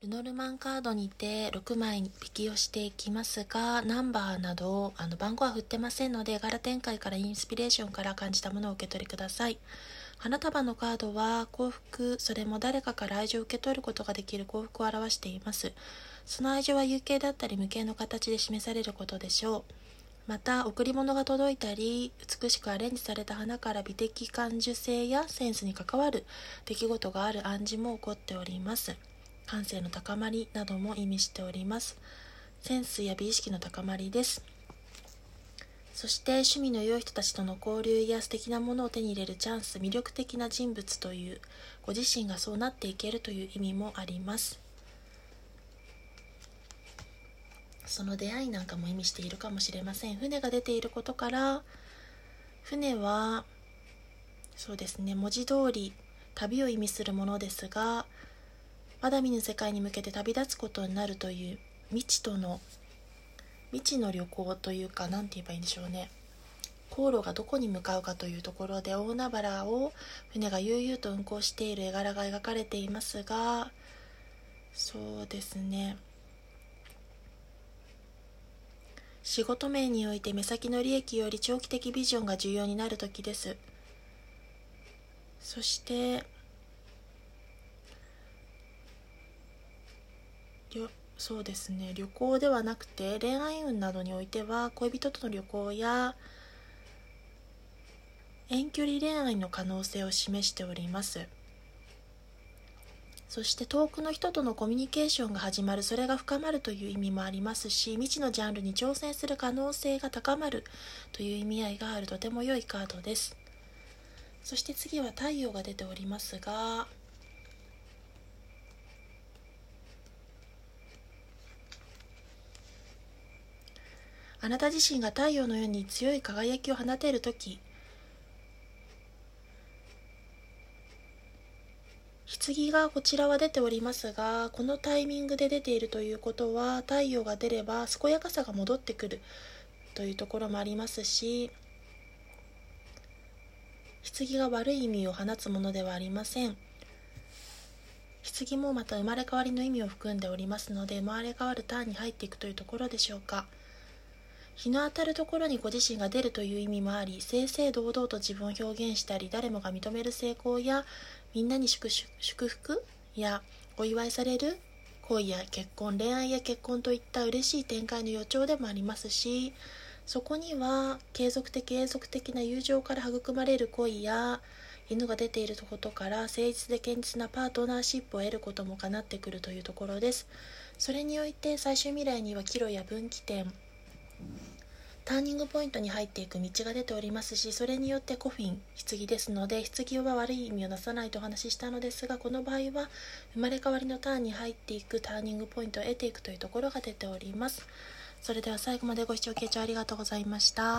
ルノルマンカードにて6枚引きをしていきますが、ナンバーなどあの番号は振ってませんので、柄展開からインスピレーションから感じたものを受け取りください。花束のカードは幸福、それも誰かから愛情を受け取ることができる幸福を表しています。その愛情は有形だったり無形の形で示されることでしょう。また、贈り物が届いたり、美しくアレンジされた花から美的感受性やセンスに関わる出来事がある暗示も起こっております。感性の高まりなども意味しております。センスや美意識の高まりです。そして趣味の良い人たちとの交流や素敵なものを手に入れるチャンス、魅力的な人物という、ご自身がそうなっていけるという意味もあります。その出会いなんかも意味しているかもしれません。船が出ていることから、船は、そうですね、文字通り旅を意味するものですが、まだ見ぬ世界に向けて旅立つことになるという未知との未知の旅行というか何て言えばいいんでしょうね。航路がどこに向かうかというところで大海原を船が悠々と運航している絵柄が描かれていますがそうですね。仕事面において目先の利益より長期的ビジョンが重要になる時です。そしてそうですね旅行ではなくて恋愛運などにおいては恋人との旅行や遠距離恋愛の可能性を示しております。そして遠くの人とのコミュニケーションが始まるそれが深まるという意味もありますし未知のジャンルに挑戦する可能性が高まるという意味合いがあるとても良いカードです。そして次は太陽が出ておりますがあなた自身が太陽のように強い輝きを放てる時棺がこちらは出ておりますがこのタイミングで出ているということは太陽が出れば健やかさが戻ってくるというところもありますし棺が悪い意味を放つものではありません。棺もまた生まれ変わりの意味を含んでおりますので生まれ変わるターンに入っていくというところでしょうか。日の当たるところにご自身が出るという意味もあり正々堂々と自分を表現したり誰もが認める成功やみんなに祝福やお祝いされる恋や結婚恋愛や結婚といった嬉しい展開の予兆でもありますしそこには継続的永続的な友情から育まれる恋や犬が出ていることから誠実で堅実なパートナーシップを得ることもかなってくるというところです。それにおいて最終未来には岐路や分岐点ターニングポイントに入っていく道が出ております。しそれによってコフィン棺ですので棺は悪い意味をなさないとお話ししたのですがこの場合は生まれ変わりのターンに入っていくターニングポイントを得ていくというところが出ております。それでは最後までご視聴傾聴ありがとうございました。